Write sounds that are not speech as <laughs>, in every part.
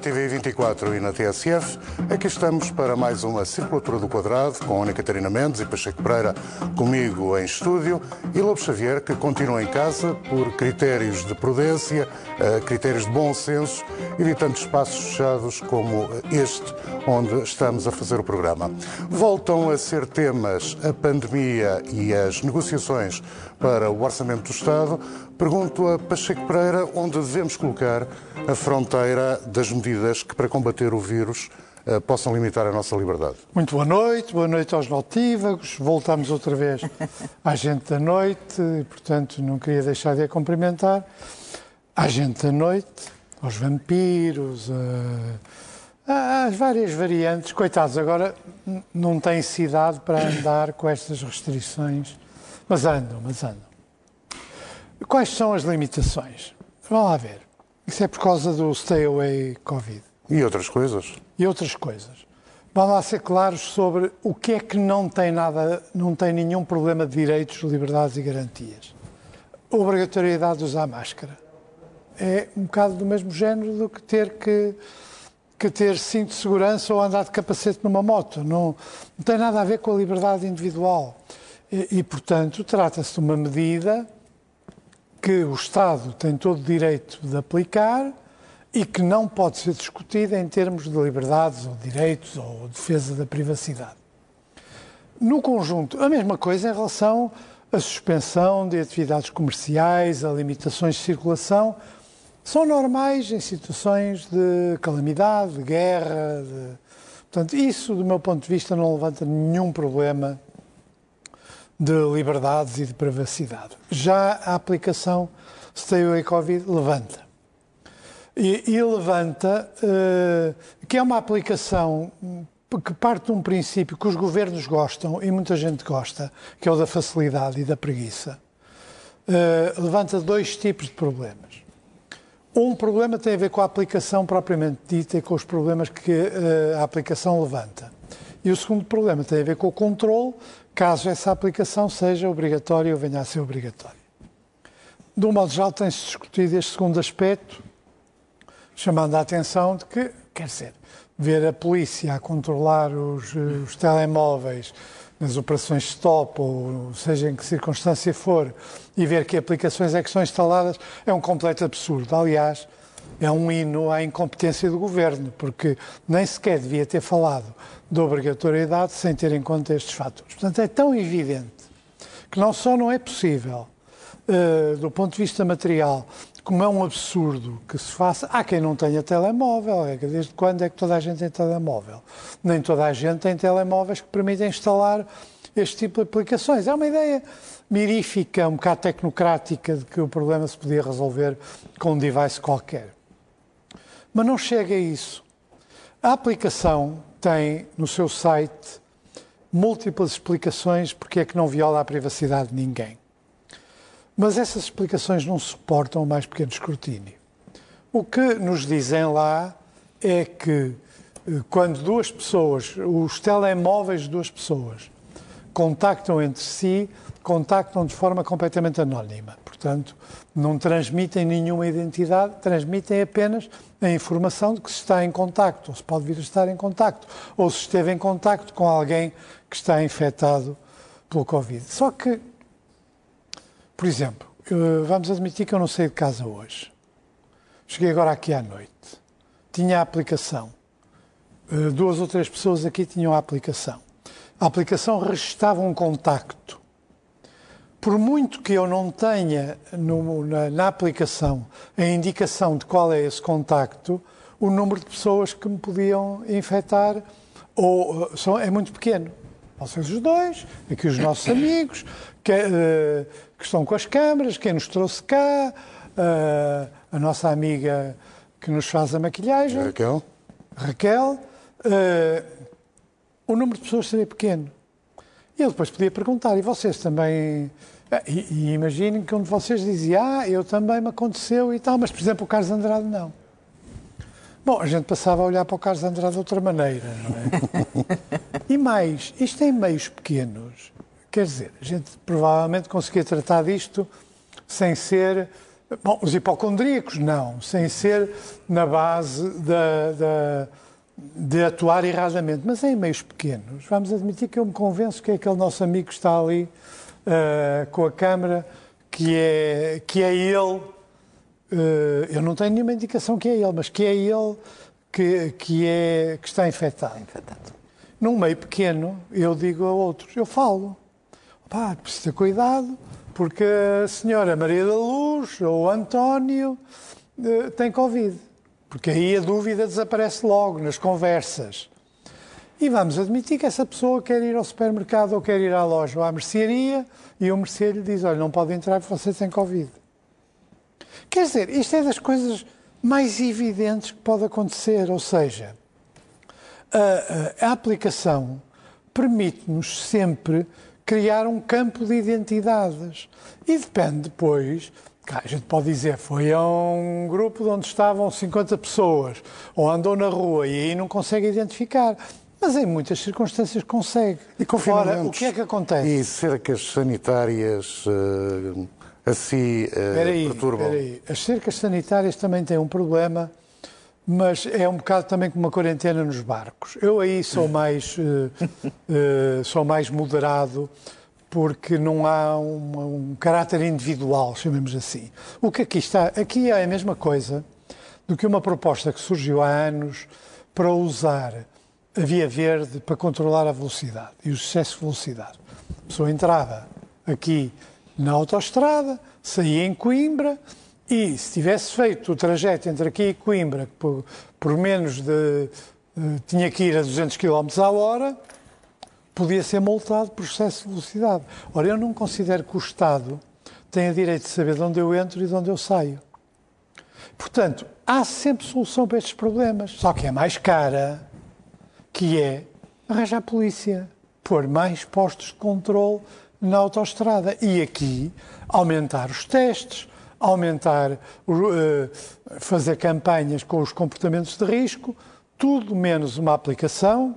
na TV 24 e na TSF. Aqui estamos para mais uma Circulatura do Quadrado com Ana Catarina Mendes e Pacheco Pereira comigo em estúdio e Lobo Xavier que continua em casa por critérios de prudência, eh, critérios de bom senso, evitando espaços fechados como este onde estamos a fazer o programa. Voltam a ser temas a pandemia e as negociações para o Orçamento do Estado. Pergunto a Pacheco Pereira onde devemos colocar a fronteira das medidas que, para combater o vírus, eh, possam limitar a nossa liberdade. Muito boa noite, boa noite aos notívagos. Voltamos outra vez à gente da noite, e, portanto não queria deixar de a cumprimentar. À gente da noite, aos vampiros, às várias variantes. Coitados, agora não têm cidade para andar com estas restrições, mas andam, mas andam. Quais são as limitações? Vamos lá ver. Isso é por causa do stay away Covid. E outras coisas? E outras coisas. Vamos lá ser claros sobre o que é que não tem nada, não tem nenhum problema de direitos, liberdades e garantias. Obrigatoriedade de usar máscara. É um bocado do mesmo género do que ter que, que ter cinto de segurança ou andar de capacete numa moto. Não, não tem nada a ver com a liberdade individual. E, e portanto, trata-se de uma medida que o Estado tem todo o direito de aplicar e que não pode ser discutida em termos de liberdades ou direitos ou defesa da privacidade. No conjunto, a mesma coisa em relação à suspensão de atividades comerciais, a limitações de circulação, são normais em situações de calamidade, de guerra. De... Portanto, isso, do meu ponto de vista, não levanta nenhum problema de liberdades e de privacidade. Já a aplicação Stay Away Covid levanta. E, e levanta uh, que é uma aplicação que parte de um princípio que os governos gostam e muita gente gosta, que é o da facilidade e da preguiça. Uh, levanta dois tipos de problemas. Um problema tem a ver com a aplicação propriamente dita e com os problemas que uh, a aplicação levanta. E o segundo problema tem a ver com o controle caso essa aplicação seja obrigatória ou venha a ser obrigatória. De um modo geral, tem-se discutido este segundo aspecto, chamando a atenção de que, quer dizer, ver a polícia a controlar os, os telemóveis nas operações stop, ou seja em que circunstância for, e ver que aplicações é que são instaladas, é um completo absurdo. Aliás, é um hino à incompetência do governo, porque nem sequer devia ter falado da obrigatoriedade sem ter em conta estes fatores. Portanto, é tão evidente que não só não é possível, uh, do ponto de vista material, como é um absurdo que se faça. Há quem não tenha telemóvel, é desde quando é que toda a gente tem telemóvel? Nem toda a gente tem telemóveis que permitem instalar este tipo de aplicações. É uma ideia mirífica, um bocado tecnocrática, de que o problema se podia resolver com um device qualquer. Mas não chega a isso. A aplicação tem no seu site múltiplas explicações porque é que não viola a privacidade de ninguém. Mas essas explicações não suportam o mais pequeno escrutínio. O que nos dizem lá é que eh, quando duas pessoas, os telemóveis de duas pessoas, contactam entre si, contactam de forma completamente anónima. Portanto, não transmitem nenhuma identidade, transmitem apenas a informação de que se está em contacto, ou se pode vir a estar em contacto, ou se esteve em contacto com alguém que está infectado pelo Covid. Só que, por exemplo, eh, vamos admitir que eu não saí de casa hoje. Cheguei agora aqui à noite. Tinha a aplicação. Eh, duas ou três pessoas aqui tinham a aplicação. A aplicação registava um contacto por muito que eu não tenha no, na, na, aplicação a indicação de qual é esse contacto, o número de pessoas que me podiam infectar ou, são, é muito pequeno. Vocês os dois, aqui os nossos amigos, que, uh, que, estão com as câmaras, quem nos trouxe cá, uh, a nossa amiga que nos faz a maquilhagem. Raquel. Raquel. Uh, o número de pessoas seria pequeno. E ele depois podia perguntar, e vocês também. Ah, e, e imaginem que um de vocês dizia, ah, eu também me aconteceu e tal, mas, por exemplo, o Carlos Andrade não. Bom, a gente passava a olhar para o Carlos Andrade de outra maneira, não é? <laughs> e mais, isto em meios pequenos, quer dizer, a gente provavelmente conseguia tratar disto sem ser Bom, os hipocondríacos não, sem ser na base da, da, de atuar erradamente, mas em meios pequenos. Vamos admitir que eu me convenço que é aquele nosso amigo que está ali uh, com a câmara, que é, que é ele, uh, eu não tenho nenhuma indicação que é ele, mas que é ele que, que, é, que está infectado. infectado. Num meio pequeno, eu digo a outros, eu falo, pá, precisa ter cuidado, porque a senhora Maria da Luz ou o António uh, têm Covid. Porque aí a dúvida desaparece logo nas conversas. E vamos admitir que essa pessoa quer ir ao supermercado ou quer ir à loja ou à mercearia e o merceario diz: Olha, não pode entrar porque você tem Covid. Quer dizer, isto é das coisas mais evidentes que pode acontecer. Ou seja, a, a aplicação permite-nos sempre criar um campo de identidades. E depende depois. A gente pode dizer, foi a um grupo onde estavam 50 pessoas, ou andou na rua e aí não consegue identificar. Mas em muitas circunstâncias consegue. E Ora, o que é que acontece? E cercas sanitárias uh, assim uh, perturbam? Peraí. As cercas sanitárias também têm um problema mas é um bocado também como uma quarentena nos barcos. Eu aí sou <laughs> mais, uh, uh, sou mais moderado porque não há um, um, caráter individual, chamemos assim. O que aqui está, aqui é a mesma coisa do que uma proposta que surgiu há anos para usar a via verde para controlar a velocidade e o excesso de velocidade. A pessoa entrava aqui na autoestrada, saía em Coimbra, e se tivesse feito o trajeto entre aqui e Coimbra, por, por menos de. Uh, tinha que ir a 200 km à hora, podia ser multado por excesso de velocidade. Ora, eu não considero que o Estado tenha direito de saber de onde eu entro e de onde eu saio. Portanto, há sempre solução para estes problemas, só que é mais cara, que é arranjar a polícia, pôr mais postos de controle na autoestrada e aqui aumentar os testes, aumentar, eh, fazer campanhas com os comportamentos de risco, tudo menos uma aplicação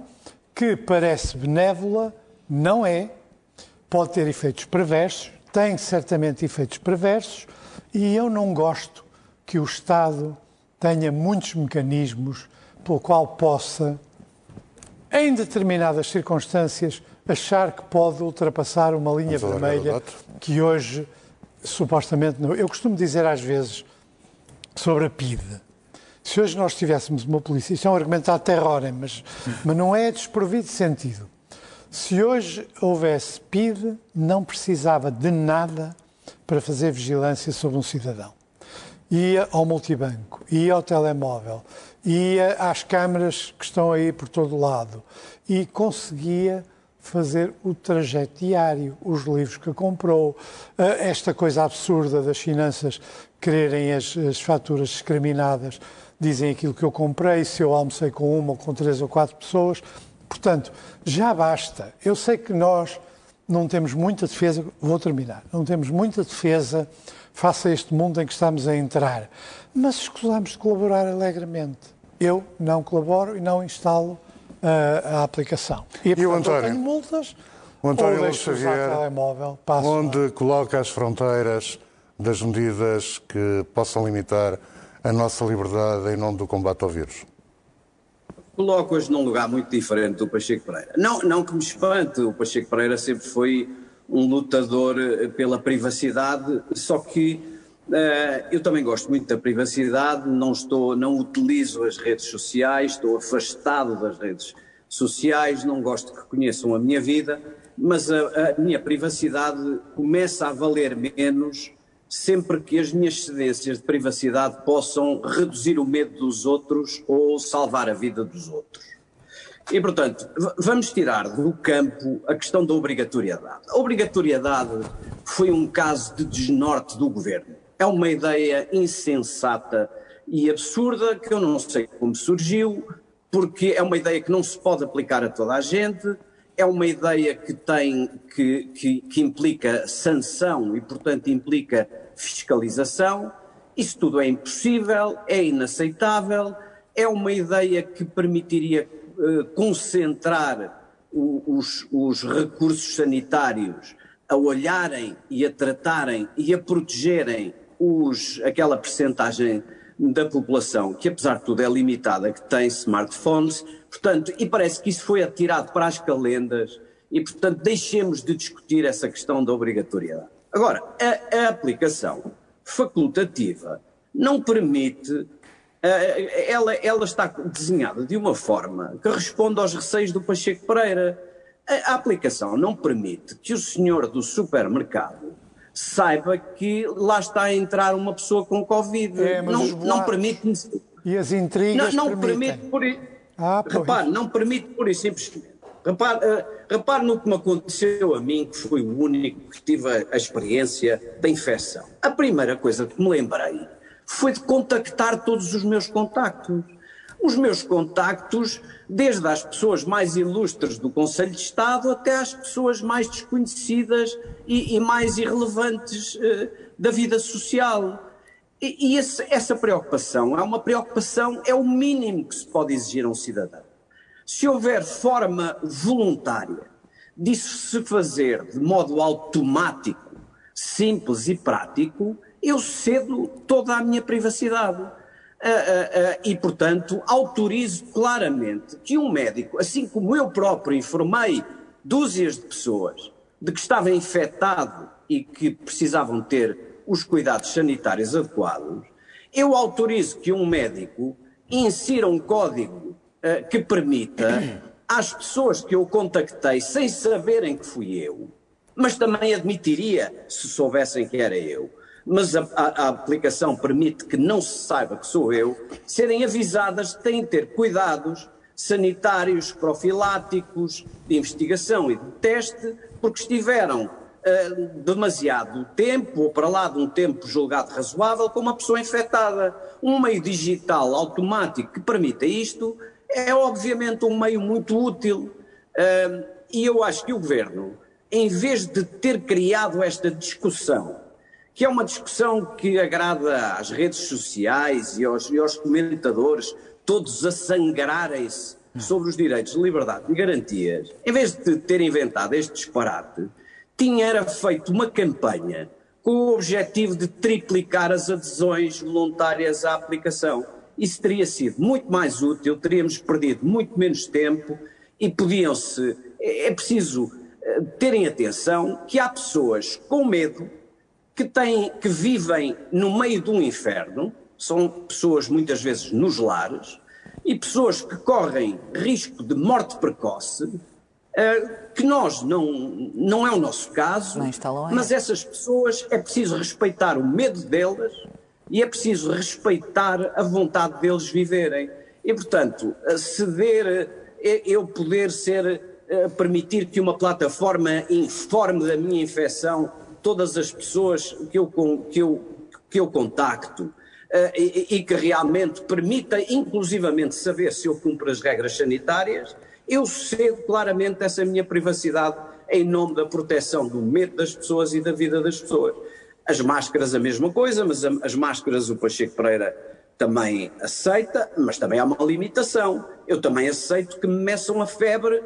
que parece benévola, não é, pode ter efeitos perversos, tem certamente efeitos perversos, e eu não gosto que o Estado tenha muitos mecanismos pelo qual possa, em determinadas circunstâncias, achar que pode ultrapassar uma linha vermelha que hoje supostamente não. Eu costumo dizer às vezes sobre a PIDE. Se hoje nós tivéssemos uma polícia, isto é um argumento terrorem, mas, mas não é desprovido de sentido. Se hoje houvesse PIDE, não precisava de nada para fazer vigilância sobre um cidadão. Ia ao multibanco, ia ao telemóvel, ia às câmaras que estão aí por todo lado e conseguia fazer o trajeto diário, os livros que comprou, eh, esta coisa absurda das finanças quererem as, as faturas discriminadas, dizem aquilo que eu comprei, se eu almocei com uma ou com três ou quatro pessoas. Portanto, já basta. Eu sei que nós não temos muita defesa, vou terminar, não temos muita defesa face a este mundo em que estamos a entrar, mas escusamos de colaborar alegremente. Eu não colaboro e não instalo a, a aplicação. E, e portanto, o António? tenho multas, o António Luís Xavier, telemóvel, onde coloca as fronteiras das medidas que possam limitar a nossa liberdade em nome do combate ao vírus? Coloco-as num lugar muito diferente do Pacheco Pereira. Não, não que me espante, o Pacheco Pereira sempre foi um lutador eh, pela privacidade, só que uh, eu também gosto muito da privacidade, não estou, não utilizo as redes sociais, estou afastado das redes sociais, não gosto que conheçam a minha vida, mas a, a minha privacidade começa a valer menos sempre que as minhas cedências de privacidade possam reduzir o medo dos outros ou salvar a vida dos outros. E, portanto, vamos tirar do campo a questão da obrigatoriedade. A obrigatoriedade foi um caso de desnorte do governo. É uma ideia insensata e absurda que eu não sei como surgiu, porque é uma ideia que não se pode aplicar a toda a gente, é uma ideia que tem que, que, que implica sanção e, portanto, implica fiscalização. Isso tudo é impossível, é inaceitável, é uma ideia que permitiria uh, concentrar o, os, os recursos sanitários a olharem e a tratarem e a protegerem os, aquela percentagem da população que, apesar de tudo, é limitada, que tem smartphones, portanto, e parece que isso foi atirado para as calendas e, portanto, deixemos de discutir essa questão da obrigatoriedade. Agora, a, a aplicação facultativa não permite ela, ela, está desenhada de uma forma que responde aos receios do Pacheco Pereira. A, a aplicação não permite que o senhor do supermercado saiba que lá está a entrar uma pessoa com Covid. É, não, não permite. E as intrigas não, não permite por ah, Repare, não permite por isso simplesmente. Repare, uh, repare no que me aconteceu a mim, que fui o único que tive a, a experiência da infecção. A primeira coisa que me lembrei foi de contactar todos os meus contactos. Os meus contactos, desde as pessoas mais ilustres do Conselho de Estado até às pessoas mais desconhecidas e, e mais irrelevantes uh, da vida social. E, e esse, essa preocupação é uma preocupação, é o mínimo que se pode exigir a um cidadão. Se houver forma voluntária disso se fazer de modo automático, simples e prático, eu cedo toda a minha privacidade. Uh, uh, uh, e, portanto, autorizo claramente que um médico, assim como eu próprio informei dúzias de pessoas de que estava infectado e que precisavam ter os cuidados sanitários adequados, eu autorizo que um médico insira um código que permita <coughs> às pessoas que eu contactei sem saberem que fui eu, mas também admitiria se soubessem que era eu, mas a, a, a, aplicação permite que não se saiba que sou eu, serem avisadas têm de ter cuidados sanitários, profiláticos, de investigação e de teste, porque estiveram uh, demasiado tempo, ou para lá de um tempo julgado razoável, com uma pessoa infectada. Um meio digital automático que permita isto é obviamente um meio muito útil. Uh, e eu acho que o Governo, em vez de ter criado esta discussão que é uma discussão que agrada às redes sociais e aos, e aos comentadores, todos a sangrarem-se sobre os direitos de liberdade e garantias, em vez de ter inventado este disparate, tinha era feito uma campanha com o objetivo de triplicar as adesões voluntárias à aplicação. Isso teria sido muito mais útil, teríamos perdido muito menos tempo e podiam-se. É, é preciso eh, terem atenção que há pessoas com medo que, têm, que vivem no meio de um inferno, são pessoas muitas vezes nos lares, e pessoas que correm risco de morte precoce, uh, que nós não, não é o nosso caso, mas essas pessoas é preciso respeitar o medo delas e é preciso respeitar a vontade deles viverem. E, portanto, ceder, eh, eu poder ser, permitir que uma plataforma informe da minha infecção todas as pessoas que eu, que eu, que eu contacto uh, e, e, que realmente permita, inclusivamente, saber se eu cumpro as regras sanitárias, eu cedo claramente essa minha privacidade em nome da proteção do medo das pessoas e da vida das pessoas. As máscaras, a mesma coisa, mas as máscaras o Pacheco Pereira também aceita, mas também há uma limitação. Eu também aceito que me meçam a febre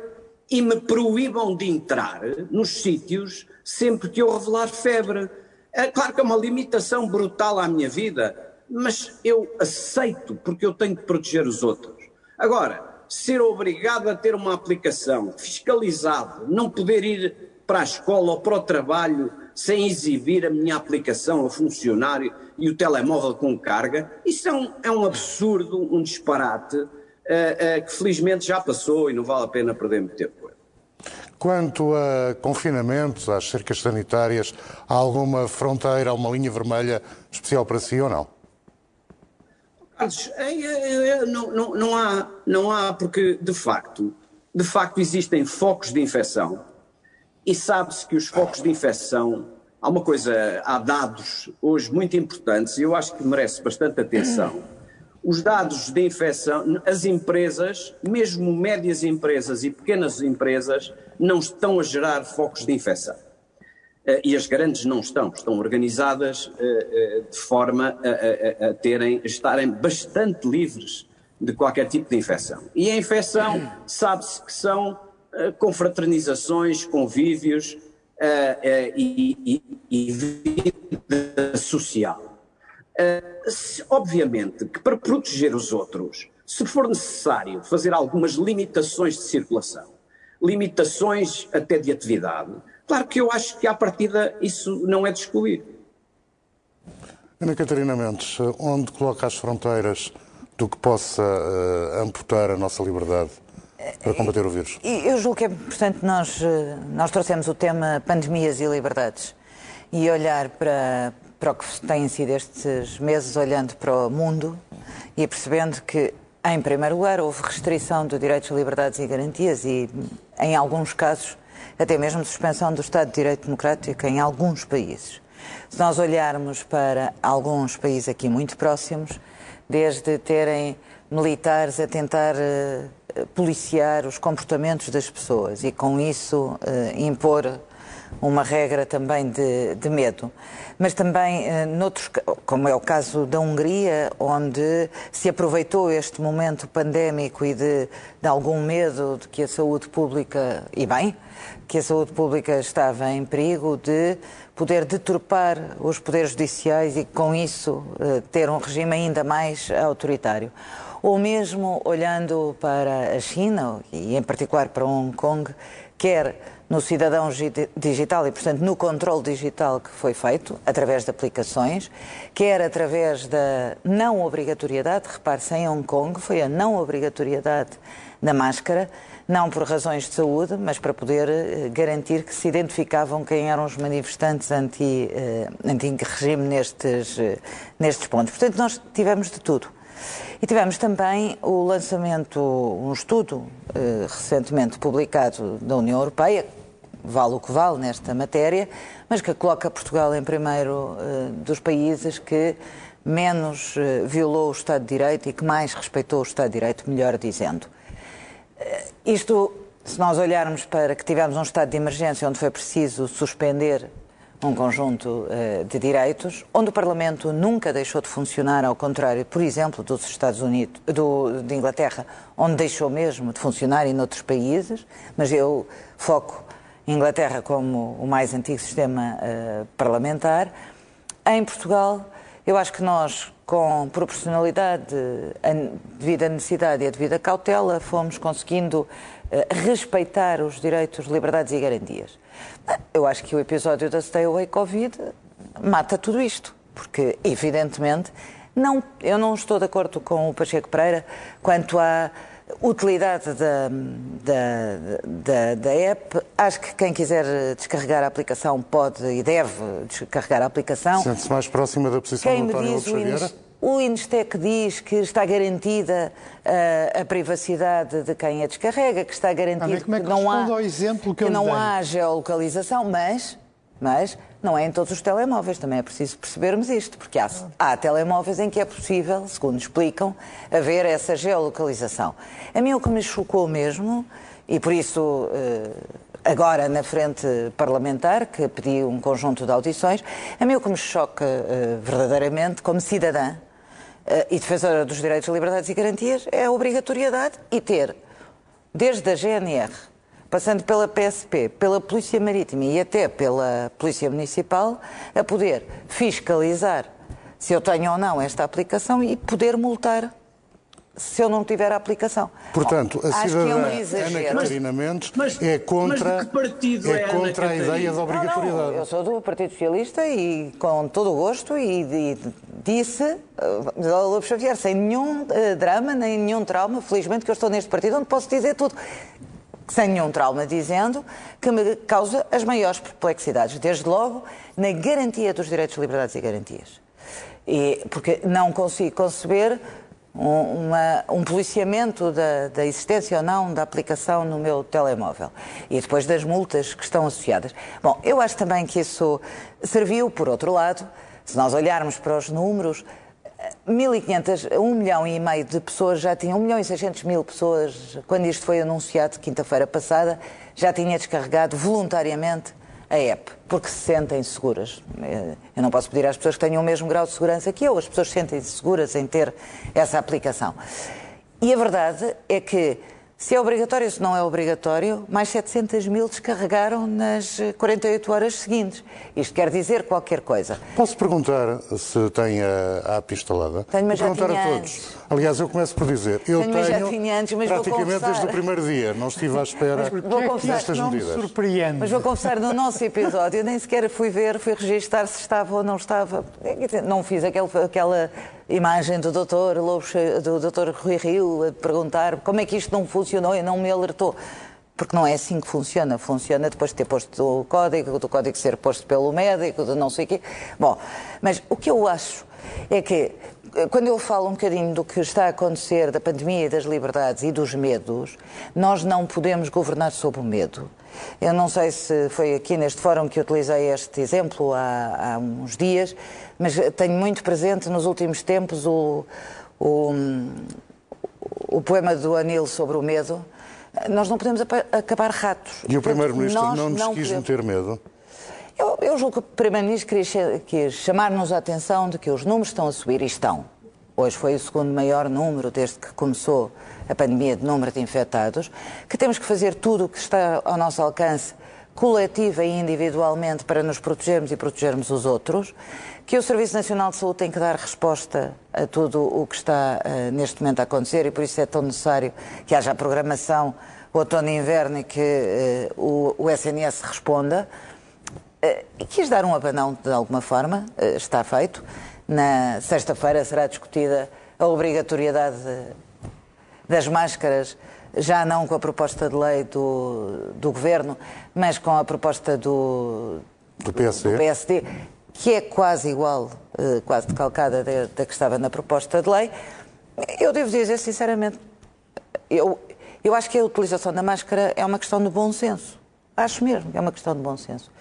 e me proíbam de entrar nos sítios sempre que eu revelar febre. É claro que é uma limitação brutal à minha vida, mas eu aceito porque eu tenho que proteger os outros. Agora, ser obrigado a ter uma aplicação fiscalizado, não poder ir para a escola ou para o trabalho sem exibir a minha aplicação ao funcionário e o telemóvel com carga, isso é um, é um absurdo, um disparate, uh, uh, que felizmente já passou e não vale a pena perder muito tempo. Quanto a confinamentos, às cercas sanitárias, há alguma fronteira, uma linha vermelha especial para si ou não? Carlos, é, é, é, não, não, não, há, não há, porque de facto, de facto existem focos de infecção e sabe-se que os focos de infecção, há uma coisa, há dados hoje muito importantes e eu acho que merece bastante atenção os dados de infecção, as empresas, mesmo médias empresas e pequenas empresas, não estão a gerar focos de infecção. Uh, e as grandes não estão, estão organizadas uh, uh, de forma a, a, a, terem, a estarem bastante livres de qualquer tipo de infecção. E a infecção <coughs> sabe-se que são confraternizações, convívios e, e, e vida social. Uh, se, obviamente que para proteger os outros, se for necessário fazer algumas limitações de circulação, limitações até de atividade, claro que eu acho que à partida isso não é de excluir. Ana Catarina Mendes, onde coloca as fronteiras do que possa uh, amputar a nossa liberdade para combater o vírus? Eu julgo que é importante nós, eh, nós trouxemos o tema pandemias e liberdades e olhar para, para o que têm sido estes meses, olhando para o mundo e percebendo que, em primeiro lugar, houve restrição de direitos, liberdades e garantias e, em alguns casos, até mesmo suspensão do Estado de Direito Democrático em alguns países. Se nós olharmos para alguns países aqui muito próximos, desde terem militares a tentar uh, policiar os comportamentos das pessoas e, com isso, uh, impor uma regra também de, de medo. Mas também, uh, noutros, como é o caso da Hungria, onde se aproveitou este momento pandémico e de, de algum medo de que a saúde pública, e bem, que a saúde pública estava em perigo, de poder deturpar os poderes judiciais e, com isso, ter um regime ainda mais autoritário ou mesmo olhando para a China, e em particular para Hong Kong, quer no cidadão digital e, portanto, no controle digital que foi feito, através de aplicações, quer através da não obrigatoriedade, repare-se, em Hong Kong foi a não obrigatoriedade da máscara, não por razões de saúde, mas para poder eh, garantir que se identificavam quem eram os manifestantes anti-regime anti nestes, eh, nestes pontos. Portanto, nós tivemos de tudo. E tivemos também o lançamento, um estudo eh, recentemente publicado da União Europeia, vale o que vale nesta matéria, mas que coloca Portugal em primeiro eh, dos países que menos eh, violou o Estado de Direito e que mais respeitou o Estado de Direito, melhor dizendo. Eh, isto, se nós olharmos para que tivemos um estado de emergência onde foi preciso suspender um conjunto de direitos, onde o Parlamento nunca deixou de funcionar, ao contrário, por exemplo, dos Estados Unidos, do, de Inglaterra, onde deixou mesmo de funcionar e noutros países, mas eu foco Inglaterra como o mais antigo sistema uh, parlamentar. Em Portugal, eu acho que nós, com proporcionalidade, devido à necessidade e a devida cautela, fomos conseguindo uh, respeitar os direitos, liberdades e garantias. Eu acho que o episódio da Stay Away Covid mata tudo isto, porque, evidentemente, não, eu não estou de acordo com o Pacheco Pereira quanto à utilidade da, da, da, da, app. Acho que quem quiser descarregar a aplicação pode e deve descarregar a aplicação. Sente-se mais próxima da posição quem do António Xavier? O Instec diz que está garantida uh, a privacidade de quem a descarrega, que está garantido como é que, que, não há, ao exemplo que, que não há geolocalização, mas, mas não é em todos os telemóveis, também é preciso percebermos isto, porque há, há telemóveis em que é possível, segundo explicam, haver essa geolocalização. A mim o que me chocou mesmo, e por isso... Uh, agora na frente parlamentar, que pedi um conjunto de audições, a mim o que me choca uh, verdadeiramente, como cidadã, uh, e defensora dos direitos, liberdades e garantias é a obrigatoriedade e ter, desde a GNR, passando pela PSP, pela Polícia Marítima e até pela Polícia Municipal, a poder fiscalizar se eu tenho ou não esta aplicação e poder multar se eu não tiver a aplicação. Portanto, a Acho cidadã é um Ana Catarina Mendes mas, é contra, é, é contra a ideia da obrigatoriedade. Não, não, eu sou do Partido Socialista e com todo o gosto e, e disse, uh, Lobo Xavier, sem nenhum uh, drama, nem nenhum trauma, felizmente que eu estou neste partido onde posso dizer tudo sem nenhum trauma, dizendo que me causa as maiores perplexidades, desde logo na garantia dos direitos, liberdades e garantias. E, porque não consigo conceber uma, um policiamento da, da, existência ou não da aplicação no meu telemóvel. E depois das multas que estão associadas. Bom, eu acho também que isso serviu, por outro lado, se nós olharmos para os números, 1.500, 1 milhão e meio de pessoas já tinham, 1 milhão e 600 mil pessoas, quando isto foi anunciado quinta-feira passada, já tinha descarregado voluntariamente a app, porque se sentem seguras. Eu não posso pedir às pessoas que tenham o mesmo grau de segurança que eu, as pessoas sentem-se seguras em ter essa aplicação. E a verdade é que Se é obrigatório, se não é obrigatório, mais 700 mil descarregaram nas 48 horas seguintes. Isto quer dizer qualquer coisa. Posso perguntar se tem a app instalada? Tenho, mas vou já perguntar tinha a todos. antes. Aliás, eu começo por dizer, eu Tenho, mas já tenho tinha antes, mas praticamente desde o primeiro dia, não estive à espera destas não me medidas. surpreende. Mas vou confessar, no nosso episódio, eu nem sequer fui ver, fui registar se estava ou não estava. Não fiz aquele, aquela imagem do doutor Lobo, Che- do doutor Rui Rio a perguntar como é que isto não funcionou e não me alertou. Porque não é assim que funciona. Funciona depois de ter posto o código, do código ser posto pelo médico, de não sei o quê. Bom, mas o que eu acho é que eh, quando eu falo um bocadinho do que está a acontecer, da pandemia e das liberdades e dos medos, nós não podemos governar sob o medo. Eu não sei se foi aqui neste fórum que utilizei este exemplo há, há uns dias, mas tenho muito presente nos últimos tempos o, o, o poema do Anil sobre o medo. Nós não podemos acabar ratos. E o Primeiro-Ministro não nos quis podemos- meter medo? eu, eu julgo que o Primeiro-Ministro quis, quis chamar-nos a atenção de que os números estão a subir e estão. Hoje foi o segundo maior número desde que começou a pandemia de número de infectados, que temos que fazer tudo o que está ao nosso alcance, coletiva e individualmente, para nos protegermos e protegermos os outros, que o Serviço Nacional de Saúde tem que dar resposta a tudo o que está eh, neste momento a acontecer e por isso é tão necessário que haja programação outono e inverno e que eh, o, o SNS responda. Eh, quis dar um abanão de alguma forma, eh, está feito. Na sexta-feira será discutida a obrigatoriedade das máscaras, já não com a proposta de lei do, do Governo, mas com a proposta do, Do do PSD, que é quase igual, eh, quase decalcada da, que estava na proposta de lei. Eu devo dizer, sinceramente, eu, eu acho que a utilização da máscara é uma questão de bom senso. Acho mesmo que é uma questão de bom senso.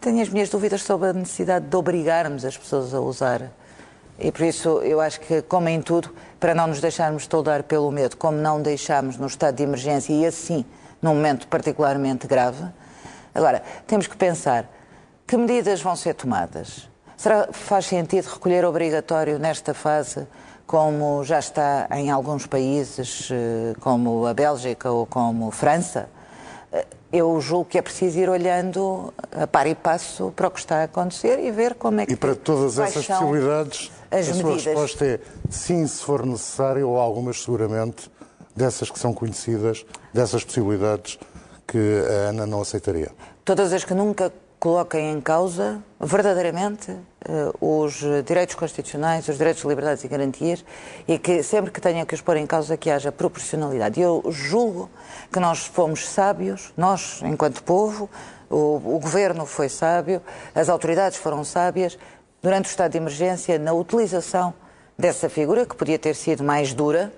Tenho as minhas dúvidas sobre a necessidade de obrigarmos as pessoas a usar. E por isso eu acho que, como em tudo, para não nos deixarmos toldar pelo medo, como não deixámos no estado de emergência e assim num momento particularmente grave, agora temos que pensar que medidas vão ser tomadas. Será que faz sentido recolher obrigatório nesta fase, como já está em alguns países, eh, como a Bélgica ou como França? Eh, Eu julgo que é preciso ir olhando a par e passo para o que está a acontecer e ver como é que. E para todas essas possibilidades, a sua medidas. resposta é sim, se for necessário, ou algumas seguramente, dessas que são conhecidas, dessas possibilidades que a Ana não aceitaria. Todas as que nunca coloquem em causa verdadeiramente eh, os direitos constitucionais, os direitos, liberdades e garantias e que sempre que tenha que os pôr em causa que haja proporcionalidade. Eu julgo que nós fomos sábios, nós enquanto povo, o, o governo foi sábio, as autoridades foram sábias durante o estado de emergência na utilização dessa figura que podia ter sido mais dura.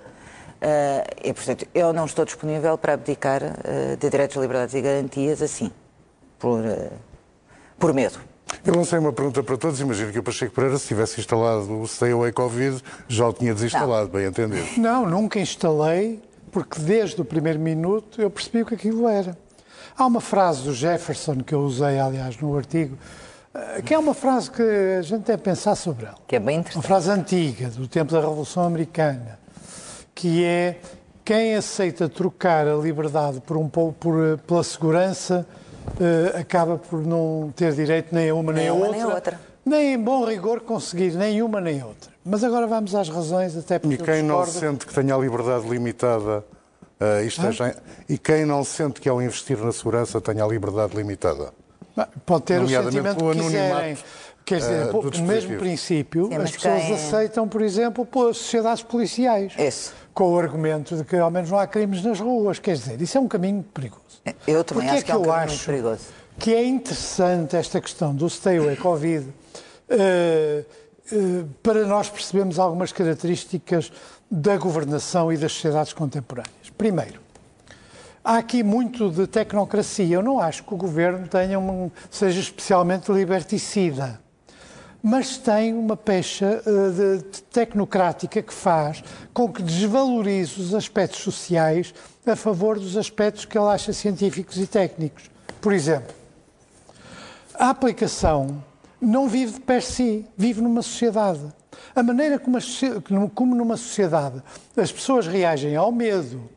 eh, e, portanto, eu não estou disponível para abdicar eh, de direitos, liberdades e garantias assim, por, eh, por medo. Eu lancei uma pergunta para todos. Imagino que o Pacheco Pereira, se tivesse instalado o Stay Away Covid, já o tinha desinstalado, bem entendido. Não, nunca instalei, porque desde o primeiro minuto eu percebi o que aquilo era. Há uma frase do Jefferson que eu usei, aliás, no artigo, eh, que é uma frase que a gente deve pensar sobre ela. Que é bem Uma interessante. frase antiga, do tempo da Revolução Americana, que é quem aceita trocar a liberdade por um, por, eh, pela segurança eh, acaba por não ter direito nem a uma nem, Nem a uma, outra. nem a outra. Nem em bom rigor conseguir nem uma nem outra. Mas agora vamos às razões, até porque E quem eu não sente que tenha a liberdade limitada eh, e, esteja em- e quem não sente que ao investir na segurança tenha a liberdade limitada? Pode ter o sentimento que quiserem. Quer dizer, eh, pô, do no mesmo princípio, Sim, as pessoas quem- aceitam, por exemplo, sociedades policiais. Isso. Com o argumento de que ao menos não há crimes nas ruas. Quer dizer, isso é um caminho perigoso. Eu também Porquê acho que é um eu acho perigoso. que é interessante esta questão do stay away Covid eh, eh, para nós percebermos algumas características da governação e das sociedades contemporâneas. Primeiro, há aqui muito de tecnocracia. Eu não acho que o governo tenha um, seja especialmente liberticida. Mas tem uma pecha eh, de- tecnocrática que faz com que desvalorize os aspectos sociais a favor dos aspectos que ele acha científicos e técnicos. Por exemplo, a aplicação não vive de per si, vive numa sociedade. A maneira como, como numa sociedade as pessoas reagem ao medo,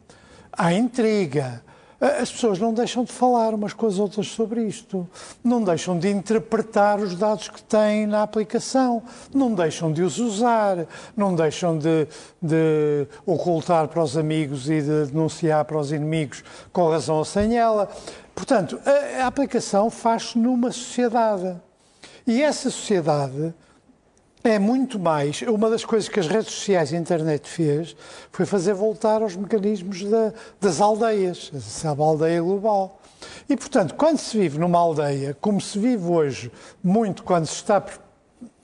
há intriga. As pessoas não deixam de falar umas com as outras sobre isto, não deixam de interpretar os dados que têm na aplicação, não deixam de os usar, não deixam de, de ocultar para os amigos e de denunciar para os inimigos com razão ou sem ela. Portanto, a, a aplicação faz-se numa sociedade. E essa sociedade é muito mais. Uma das coisas que as redes sociais e a internet fez foi fazer voltar aos mecanismos da, das aldeias, a aldeia global. E, portanto, quando se vive numa aldeia, como se vive hoje, muito quando se está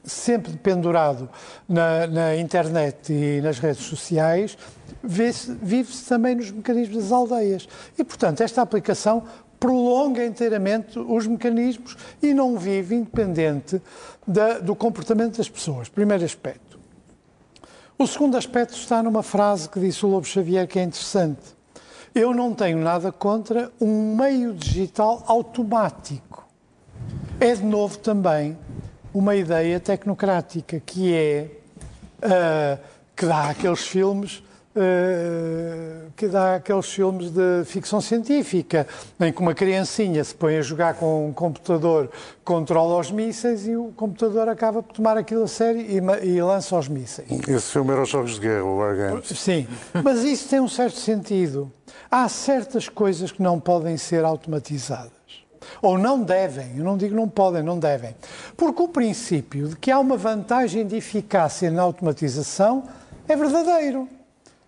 sempre pendurado na, na internet e nas redes sociais, vive-se também nos mecanismos das aldeias. E, portanto, esta aplicação prolonga inteiramente os mecanismos e não vive independente da, do comportamento das pessoas. Primeiro aspecto. O segundo aspecto está numa frase que disse o Lobo Xavier que é interessante. Eu não tenho nada contra um meio digital automático. É de novo também uma ideia tecnocrática que é uh, que dá aqueles filmes Uh, que dá aqueles filmes de ficção científica, em que uma criancinha se põe a jogar com um computador, controla os mísseis e o computador acaba por tomar aquilo a sério e, e lança os mísseis. Esse filme era os Jogos de Guerra, o War Games. Sim, mas isso tem um certo sentido. Há certas coisas que não podem ser automatizadas. Ou não devem, eu não digo não podem, não devem. Porque o princípio de que há uma vantagem de eficácia na automatização é verdadeiro.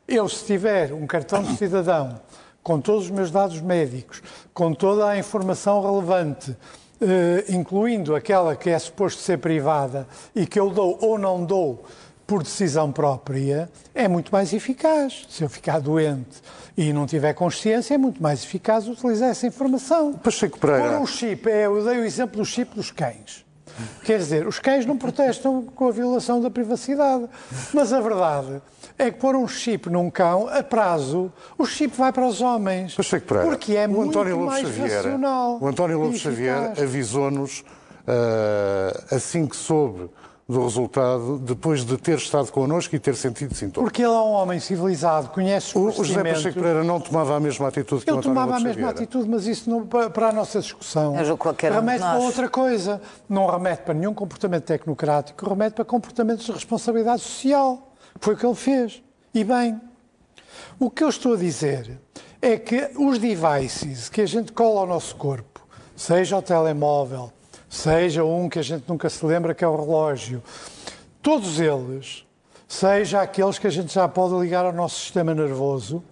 Eu, se tiver um cartão de cidadão com todos os meus dados médicos, com toda a informação relevante, eh, incluindo aquela que é suposto ser privada e que eu dou ou não dou por decisão própria, é muito mais eficaz. Se eu ficar doente e não tiver consciência, é muito mais eficaz utilizar essa informação. Pacheco Pereira. Por um chip, é, eu dei o exemplo do chip dos cães. Quer dizer, os cães não protestam com a violação da privacidade. Mas a verdade é que pôr um chip num cão, a prazo, o chip vai para os homens. Porque é o muito António mais Xavier, racional. O António Lobo Xavier avisou-nos, uh, assim que soube do resultado depois de ter estado connosco e ter sentido sintomas. Porque ele é um homem civilizado, conhece os O José Pacheco Pereira não tomava a mesma atitude que ele o António tomava a mesma atitude, mas isso não, para a nossa discussão remete para outra coisa. Não remete para nenhum comportamento tecnocrático, remete para comportamentos de responsabilidade social. Foi o que ele fez. E bem, o que eu estou a dizer é que os devices que a gente cola ao nosso corpo, seja o telemóvel, seja um que a gente nunca se lembra que é o relógio, todos eles, seja aqueles que a gente já pode ligar ao nosso sistema nervoso,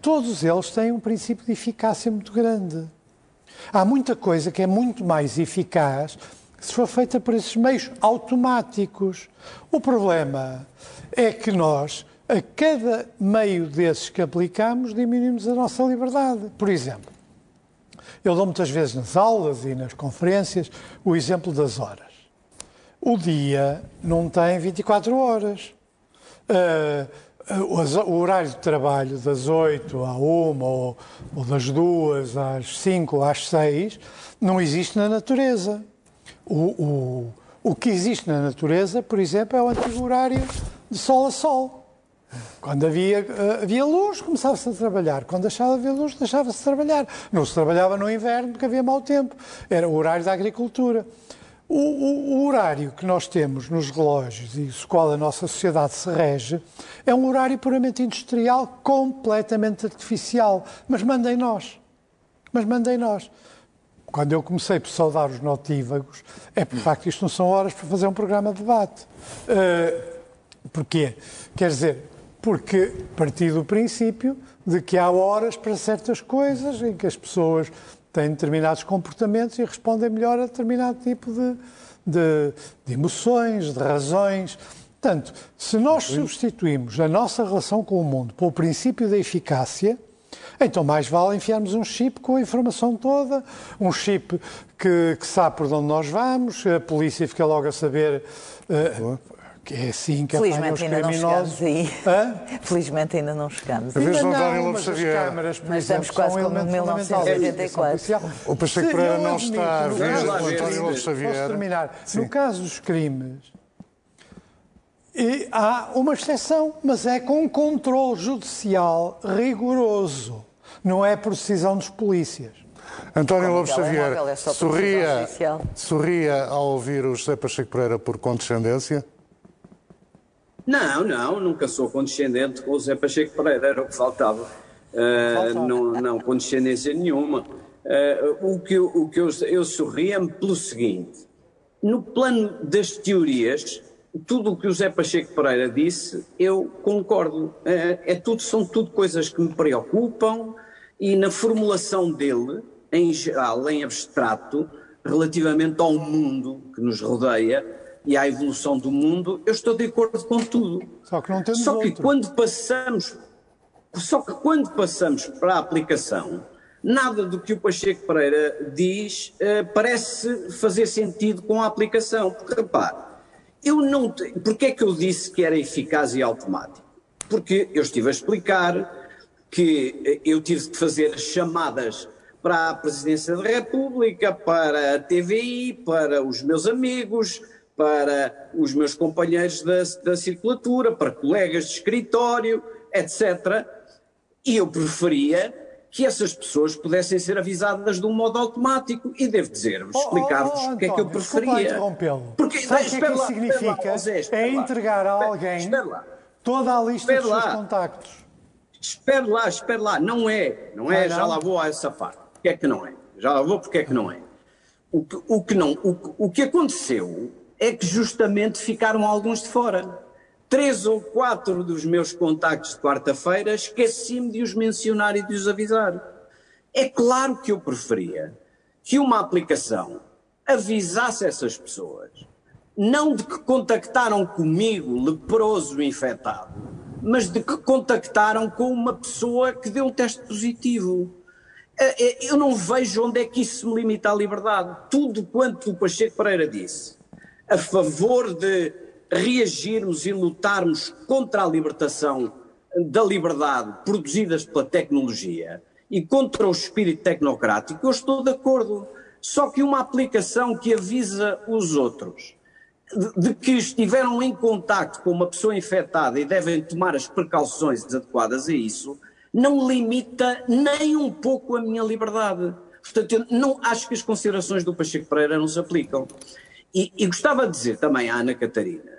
todos eles têm um princípio de eficácia muito grande. Há muita coisa que é muito mais eficaz se for feita por esses meios automáticos. O problema é que nós, a cada meio desses que aplicamos, diminuímos a nossa liberdade. Por exemplo, eu dou muitas vezes nas aulas e nas conferências o exemplo das horas. O dia não tem 24 horas. Uh, o horário de trabalho das 8 à 1 ou, ou das 2 às 5 ou às 6 não existe na natureza. O, o, o que existe na natureza, por exemplo, é o antigo horário de sol a sol. Quando havia, eh, havia luz, começava-se a trabalhar. Quando deixava de haver luz, deixava-se de trabalhar. Não se trabalhava no inverno porque havia mau tempo. Era o horário da agricultura. O, o, o, horário que nós temos nos relógios e o qual a nossa sociedade se rege é um horário puramente industrial, completamente artificial. Mas mandem nós. Mas mandem nós. Quando eu comecei por saudar os notívagos, é por facto isto não são horas para fazer um programa de debate. Uh, porquê? Quer dizer, porque parti do princípio de que há horas para certas coisas em que as pessoas têm determinados comportamentos e respondem melhor a determinado tipo de, de, de emoções, de razões. Portanto, se nós substituímos a nossa relação com o mundo pelo princípio da eficácia, então mais vale enfiarmos um chip com a informação toda, um chip que, que sabe por onde nós vamos, a polícia fica logo a saber. Uh, que é assim que Felizmente ainda não chegamos aí. Hã? <laughs> Felizmente ainda não chegamos. Ainda não, não mas as câmaras, mas estamos quase como em 1984. O Pacheco Pereira não está a ver o António Lopes Xavier. Posso terminar? Sim. No caso dos crimes, há uma exceção, mas é com um controle judicial rigoroso. Não é por decisão dos polícias. António Como Lopes o telemóvel Xavier, é sorria, sorria ao ouvir o José Pacheco Pereira por condescendência? Não, não, nunca sou condescendente com o Zé Pacheco Pereira, era o que faltava. Uh, Faltava. não, não, condescendência nenhuma. Uh, o que, eu- o que eu, eu sorria-me pelo seguinte: no plano das teorias, tudo o que o Zé Pacheco Pereira disse, eu concordo. Uh, é tudo, são tudo coisas que me preocupam e na formulação dele, em geral, em abstrato, relativamente ao mundo que nos rodeia e à evolução do mundo, eu estou de acordo com tudo. Só que não temos Só que outro. quando passamos, só que quando passamos para a aplicação, nada do que o Pacheco Pereira diz eh, parece fazer sentido com a aplicação. Porque repare, eu não, te- porque é que eu disse que era eficaz e automático? Porque eu estive a explicar que eh, eu tive de fazer chamadas para a Presidência da República, para a TVI, para os meus amigos, para os meus companheiros da, da circulatura, para colegas de escritório, etc. E eu preferia que essas pessoas pudessem ser avisadas de um modo automático. E devo dizer-vos, Oh, explicar-vos oh, oh, o que é que eu lá preferia. Porque, Sabe o que é que isso lá, lá, significa? ó Zé, é lá. entregar a Espera- alguém lá. toda a lista dos seus lá. contactos. Espera lá, espera lá, não é, não é, Ah, já não? lá vou a essa parte. Porque é que não é? Já lá vou porque é que não é. O que, o que não, o, o que aconteceu é que justamente ficaram alguns de fora. Três ou quatro dos meus contactos de quarta-feira esqueci-me de os mencionar e de os avisar. É claro que eu preferia que uma aplicação avisasse essas pessoas, não de que contactaram comigo, leproso infectado, mas de que contactaram com uma pessoa que deu um teste positivo. Eh, eh, Eu não vejo onde é que isso me limita à liberdade. Tudo quanto o Pacheco Pereira disse a favor de reagirmos e lutarmos contra a libertação da liberdade produzidas pela tecnologia e contra o espírito tecnocrático, eu estou de acordo. Só que uma aplicação que avisa os outros de, de que estiveram em contacto com uma pessoa infectada e devem tomar as precauções adequadas a isso, não limita nem um pouco a minha liberdade. Portanto, eu não acho que as considerações do Pacheco Pereira não se aplicam. E, e gostava de dizer também à Ana Catarina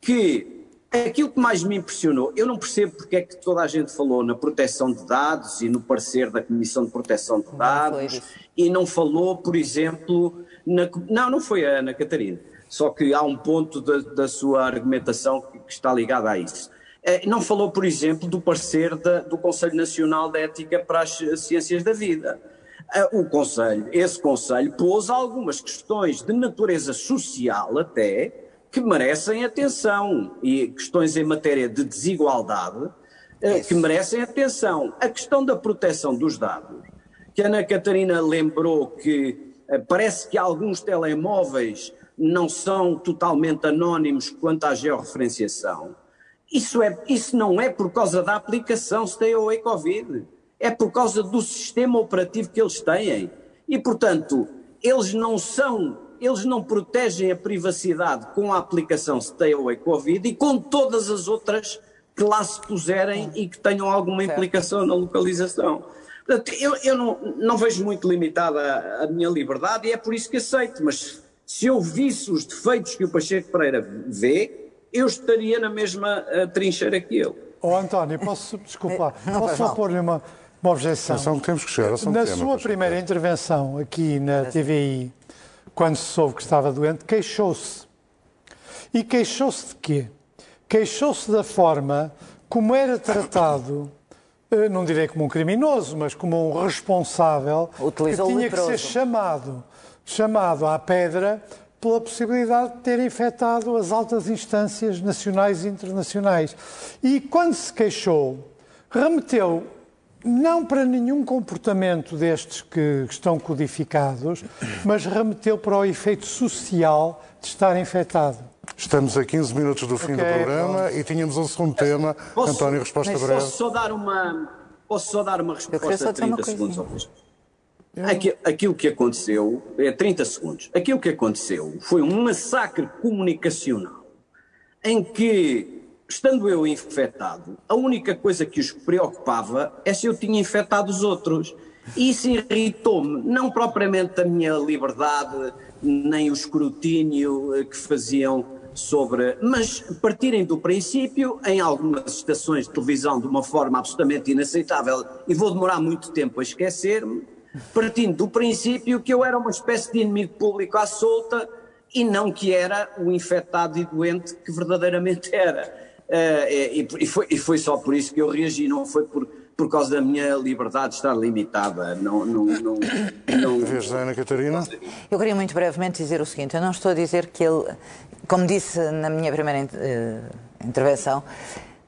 que aquilo que mais me impressionou, eu não percebo porque é que toda a gente falou na proteção de dados e no parecer da Comissão de Proteção de Dados isso. e não falou, por exemplo, na, não, não foi a Ana Catarina, só que há um ponto da, da sua argumentação que, que está ligado a isso. Eh, Não falou, por exemplo, do parecer da- do Conselho Nacional de Ética para as Ciências da Vida. Eh, O Conselho, esse Conselho pôs algumas questões de natureza social até que merecem atenção e questões em matéria de desigualdade eh, que merecem atenção. A questão da proteção dos dados, que a Ana Catarina lembrou que eh, parece que alguns telemóveis não são totalmente anónimos quanto à georreferenciação. Isso, é, isso não é por causa da aplicação Stay Away Covid, é por causa do sistema operativo que eles têm. E, portanto, eles não são, eles não protegem a privacidade com a aplicação Stay Away Covid e com todas as outras que lá se puserem e que tenham alguma implicação na localização. Portanto, eu, eu não, não vejo muito limitada a, a minha liberdade e é por isso que aceito, mas se eu visse os defeitos que o Pacheco Pereira vê, eu estaria na mesma eh, trincheira que ele. Oh, António, posso, desculpa, Não posso só pôr-lhe uma, uma objeção? Atenção que temos que chegar ao Na tema, sua primeira intervenção aqui na TVI, quando se soube que estava doente, queixou-se. E queixou-se de quê? Queixou-se da forma como era tratado, eh, não direi como um criminoso, mas como um responsável Utilizou que tinha que ser chamado, chamado à pedra pela possibilidade de ter infectado as altas instâncias nacionais e internacionais. E quando se queixou, remeteu não para nenhum comportamento destes que estão codificados, mas remeteu para o efeito social de estar infectado. Estamos a 15 minutos do fim do Ok, programa e tínhamos um segundo tema. Posso- António, resposta breve. Posso só dar uma, posso só dar uma resposta de dizer uma 30 segundos ao mesmo. Aqui- Aquilo que aconteceu, é 30 segundos, aquilo que aconteceu foi um massacre comunicacional em que estando eu infectado, a única coisa que os preocupava é se eu tinha infectado os outros. E isso irritou-me, não propriamente a minha liberdade, nem o escrutínio eh, que faziam sobre. Mas partirem do princípio, em algumas estações de televisão, de uma forma absolutamente inaceitável, e vou demorar muito tempo a esquecer-me, partindo do princípio que eu era uma espécie de inimigo público à solta e não que era o infectado e doente que verdadeiramente era. Uh, e, e, foi, e foi só por isso que eu reagi, não foi por por causa da minha liberdade de estar limitada. Não, não, não, não... Vês, Ana Catarina? Eu queria muito brevemente dizer o seguinte: eu não estou a dizer que ele, como disse na minha primeira uh, intervenção,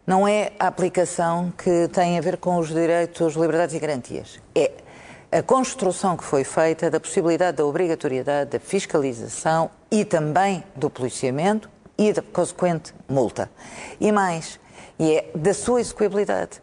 não é a aplicação que tem a ver com os direitos, liberdades e garantias. É a construção que foi feita da possibilidade da obrigatoriedade da fiscalização e também do policiamento e da consequente multa. E mais, e é da sua execuibilidade.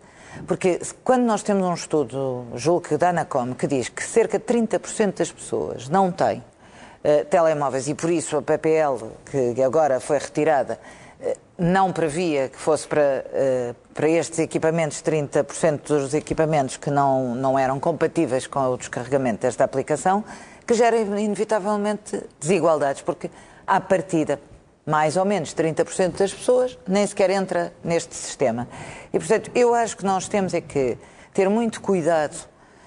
Porque quando nós temos um estudo, julgo que da Anacom, que diz que cerca de 30% das pessoas não têm uh, telemóveis e por isso a PPL, que agora foi retirada, uh, não previa que fosse para, uh, para estes equipamentos 30% dos equipamentos que não, não eram compatíveis com o descarregamento desta aplicação, que gera inevitavelmente desigualdades, porque à partida mais ou menos 30% das pessoas nem sequer entra neste sistema. E, portanto, eu acho que nós temos é que ter muito cuidado,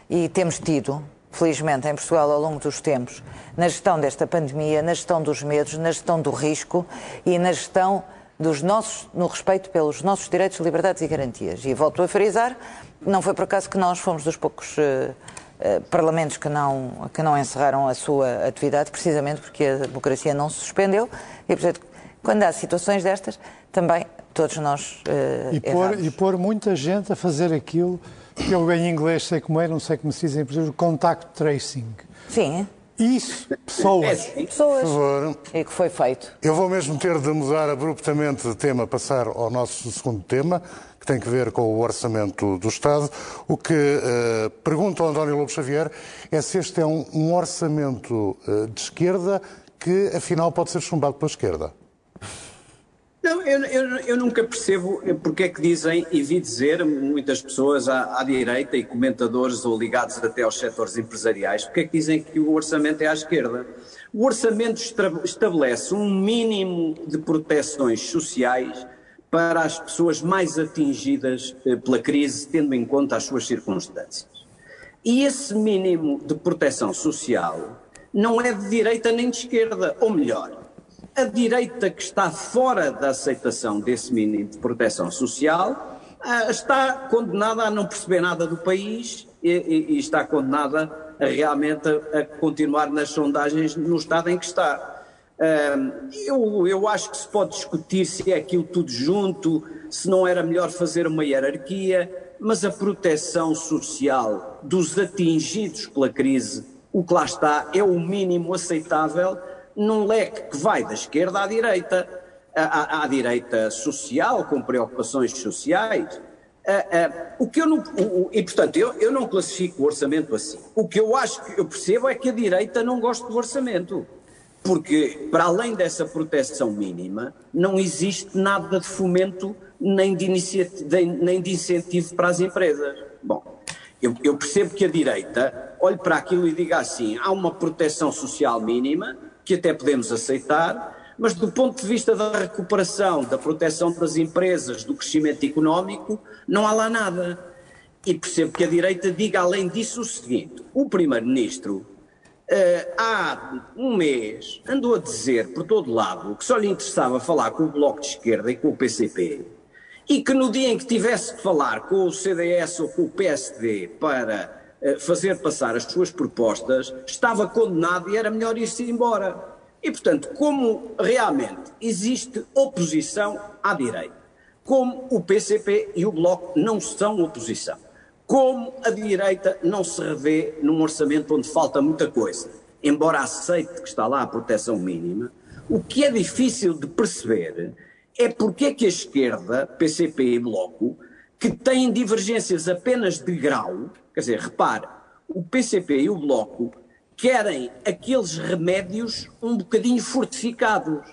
e temos tido, felizmente, em Portugal ao longo dos tempos, na gestão desta pandemia, na gestão dos medos, na gestão do risco e na gestão dos nossos, no respeito pelos nossos direitos, liberdades e garantias. E volto a frisar, não foi por acaso que nós fomos dos poucos uh, uh, parlamentos que não, que não encerraram a sua atividade, precisamente porque a democracia não se suspendeu e, portanto, quando há situações destas, também todos nós uh, e, pôr, e pôr muita gente a fazer aquilo que eu em inglês sei como é, não sei como se diz em português, contact tracing. Sim. Isso, pessoas. É, pessoas. Por favor. E que foi feito. Eu vou mesmo ter de mudar abruptamente de tema, passar ao nosso segundo tema, que tem que ver com o orçamento do Estado. O que uh, pergunto ao António Lobo Xavier é se este é um, um orçamento uh, de esquerda que, afinal, pode ser chumbado pela esquerda. Não, eu, eu, eu, nunca percebo porque é que dizem, e vi dizer muitas pessoas à, à, direita e comentadores ou ligados até aos setores empresariais, porque é que dizem que o orçamento é à esquerda. O orçamento estabelece um mínimo de proteções sociais para as pessoas mais atingidas eh, pela crise, tendo em conta as suas circunstâncias. E esse mínimo de proteção social não é de direita nem de esquerda, ou melhor, a direita que está fora da aceitação desse mínimo de proteção social ah, está condenada a não perceber nada do país e, e, está condenada a realmente a, a, continuar nas sondagens no estado em que está. Eu, eu acho que se pode discutir se é aquilo tudo junto, se não era melhor fazer uma hierarquia, mas a proteção social dos atingidos pela crise, o que lá está, é o mínimo aceitável num leque que vai da esquerda à direita, à, à direita social, com preocupações sociais. o que eu não, o, e portanto, eu, eu não classifico o orçamento assim. O que eu acho que eu percebo é que a direita não gosta do orçamento. Porque, para além dessa proteção mínima, não existe nada de fomento nem de, nem de incentivo para as empresas. Bom, eu, eu percebo que a direita olhe para aquilo e diga assim: há uma proteção social mínima, que até podemos aceitar, mas do ponto de vista da recuperação, da proteção das empresas, do crescimento económico, não há lá nada. E percebo que a direita diga além disso o seguinte: o Primeiro-Ministro Uh, há um mês andou a dizer por todo lado que só lhe interessava falar com o Bloco de Esquerda e com o PCP e que no dia em que tivesse que falar com o CDS ou com o PSD para fazer passar as suas propostas, estava condenado e era melhor ir-se embora. E, portanto, como realmente existe oposição à direita, como o PCP e o Bloco não são oposição, como a direita não se revê num orçamento onde falta muita coisa, embora aceite que está lá a proteção mínima, o que é difícil de perceber é porque é que a esquerda, PCP e Bloco, que têm divergências apenas de grau, quer dizer, repare, o PCP e o Bloco querem aqueles remédios um bocadinho fortificados.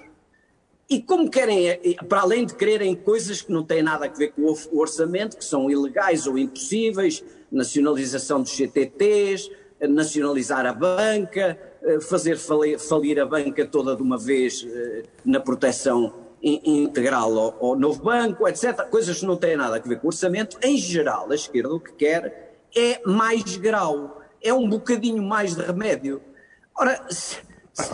E como querem, para além de quererem coisas que não têm nada a ver com o orçamento, que são ilegais ou impossíveis, nacionalização dos CTTs, nacionalizar a banca, eh, fazer falir a banca toda de uma vez eh, na proteção integral ao, ao novo banco, etc. Coisas que não têm nada a ver com o orçamento. Em geral, a esquerda o que quer é mais grau, é um bocadinho mais de remédio. Ora,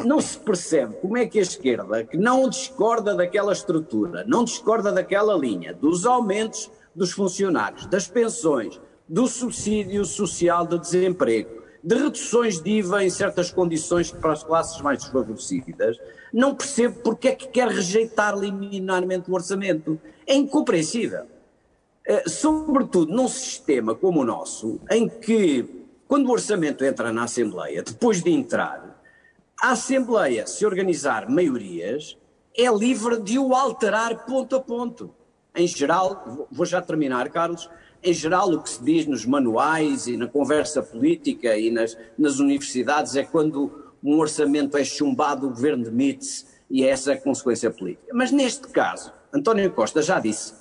não se percebe como é que a esquerda, que não discorda daquela estrutura, não discorda daquela linha, dos aumentos dos funcionários, das pensões, do subsídio social de desemprego, de reduções de IVA em certas condições para as classes mais desfavorecidas, não percebo porque é que quer rejeitar liminarmente o orçamento. É incompreensível. Uh, sobretudo num sistema como o nosso, em que, quando o orçamento entra na Assembleia, depois de entrar, a Assembleia, se organizar maiorias, é livre de o alterar ponto a ponto. Em geral, vou já terminar, Carlos, em geral, o que se diz nos manuais e na conversa política e nas, nas universidades é quando um orçamento é chumbado, o governo demite-se e é essa a consequência política. Mas neste caso, António Costa já disse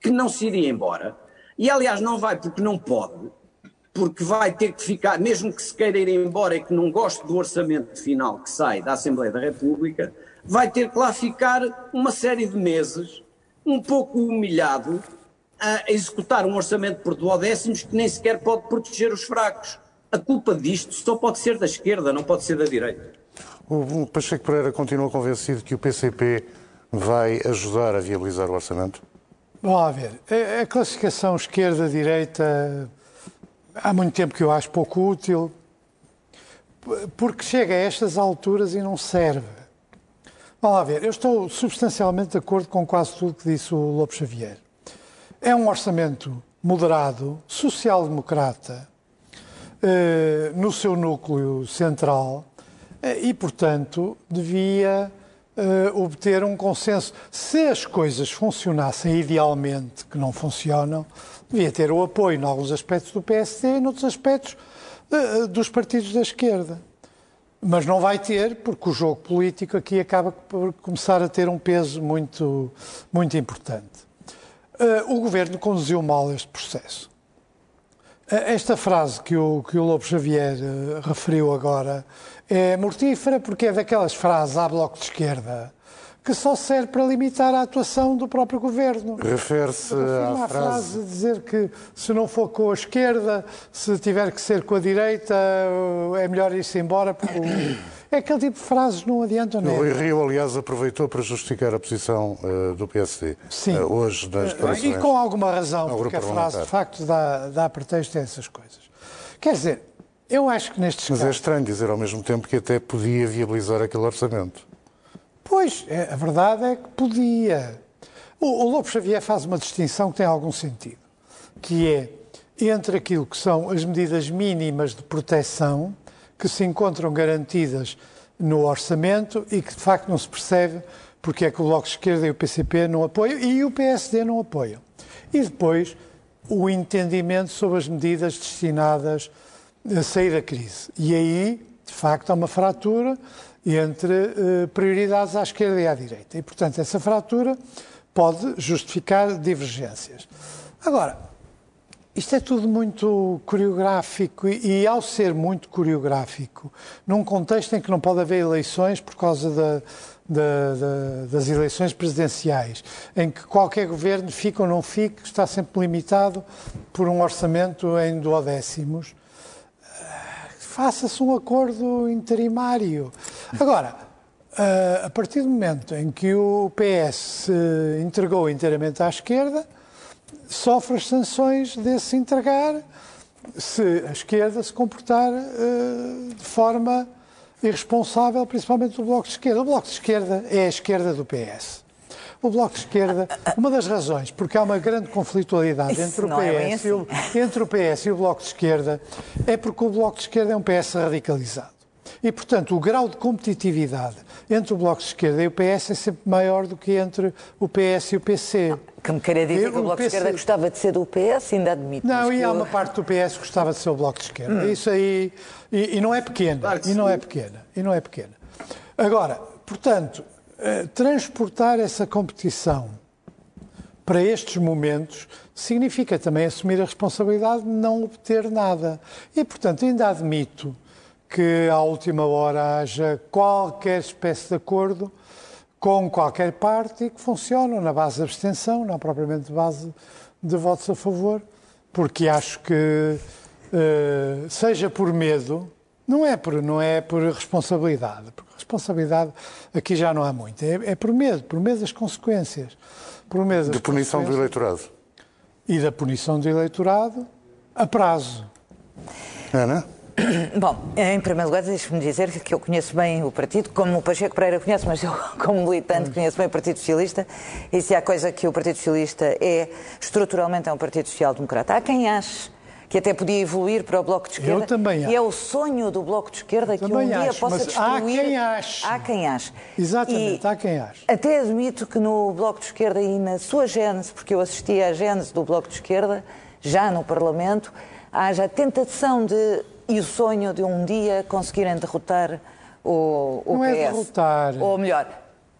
que não se iria embora e, aliás, não vai porque não pode, porque vai ter que ficar, mesmo que se queira ir embora e que não goste do orçamento final que sai da Assembleia da República, vai ter que lá ficar uma série de meses, um pouco humilhado, a executar um orçamento por duodécimos que nem sequer pode proteger os fracos. A culpa disto só pode ser da esquerda, não pode ser da direita. O Pacheco Pereira continua convencido que o PCP vai ajudar a viabilizar o orçamento? Vamos lá ver. A classificação esquerda-direita há muito tempo que eu acho pouco útil, porque chega a estas alturas e não serve. Vamos lá ver. Eu estou substancialmente de acordo com quase tudo que disse o Lobo Xavier. É um orçamento moderado, social-democrata, eh, no seu núcleo central eh, e, portanto, devia eh, obter um consenso. Se as coisas funcionassem idealmente, que não funcionam, devia ter o apoio, em alguns aspectos, do PSD e, em outros aspectos, dos partidos da esquerda. Mas não vai ter, porque o jogo político aqui acaba por começar a ter um peso muito, muito importante. o governo conduziu mal este processo. Esta frase que o, que o Lobo Xavier uh, referiu agora é mortífera porque é daquelas frases à bloco de esquerda que só serve para limitar a atuação do próprio governo. Refere-se à frase... frase dizer que se não for com a esquerda, se tiver que ser com a direita, eh, é melhor ir-se embora porque é aquele tipo de frases não adiantam nada. O Rui Rio, aliás, aproveitou para justificar a posição uh, do PSD Sim. Uh, hoje nas declarações. E com alguma razão, porque a frase de facto dá, dá pretexto a essas coisas. Quer dizer, eu acho que nestes Mas é casos... é estranho dizer ao mesmo tempo que até podia viabilizar aquele orçamento. Pois, é, a verdade é que podia. O, o Lobo Xavier faz uma distinção que tem algum sentido, que é entre aquilo que são as medidas mínimas de proteção que se encontram garantidas no orçamento e que de facto não se percebe porque é que o Bloco de Esquerda e o PCP não apoiam e o PSD não apoiam. E depois o entendimento sobre as medidas destinadas a sair da crise. E aí, de facto, há uma fratura entre eh, prioridades à esquerda e à direita. E, portanto, essa fratura pode justificar divergências. Agora, isto é tudo muito coreográfico e, e, ao ser muito coreográfico, num contexto em que não pode haver eleições por causa da, da, da, das eleições presidenciais, em que qualquer governo, fica ou não fique, está sempre limitado por um orçamento em duodécimos, eh, faça-se um acordo interimário. Agora, eh, a partir do momento em que o PS se entregou inteiramente à esquerda, sofre as sanções desse entregar se a esquerda se comportar uh, de forma irresponsável, principalmente do Bloco de Esquerda. O Bloco de Esquerda é a esquerda do PS. O Bloco de Esquerda, uma das razões, porque há uma grande conflitualidade entre o, PS é assim. e o, <laughs> entre o PS e o Bloco de Esquerda, é porque o Bloco de Esquerda é um PS radicalizado. E, portanto, o grau de competitividade entre o Bloco de Esquerda e o PS é sempre maior do que entre o PS e o PC. Que me queria dizer que o Bloco PC... de Esquerda gostava de ser do PS, ainda admito. Não, e há uma parte do PS que gostava de ser o Bloco de Esquerda. Hum. Isso aí. E, e, não é pequena. Claro e não é pequena. E não é pequena. Agora, portanto, eh, transportar essa competição para estes momentos significa também assumir a responsabilidade de não obter nada. E, portanto, ainda admito que à última hora haja qualquer espécie de acordo com qualquer parte e que funcionam na base de abstenção, não propriamente base de votos a favor, porque acho que, uh, seja por medo, não é por, não é por responsabilidade, porque responsabilidade aqui já não há muito, é, é por medo, por medo das consequências. Por medo de punição do eleitorado. E da punição do eleitorado a prazo. Ana? <coughs> Bom, em primeiro lugar, deixe-me dizer que eu conheço bem o partido, como o Pacheco Pereira conhece, mas eu, <laughs> como militante, conheço bem o Partido Socialista. E se há coisa que o Partido Socialista é, estruturalmente, é um Partido Social-Democrata. Há quem ache que até podia evoluir para o Bloco de Esquerda. Eu também acho. E é o sonho do Bloco de Esquerda que um dia acho, possa mas destruir. Há quem ache. Há quem ache. Exatamente, e há quem ache. Até admito que no Bloco de Esquerda e na sua gênese, porque eu assisti à gênese do Bloco de Esquerda, já no Parlamento, haja a tentação de e o sonho de um dia conseguirem derrotar o, o Não PS. É derrotar. Ou melhor,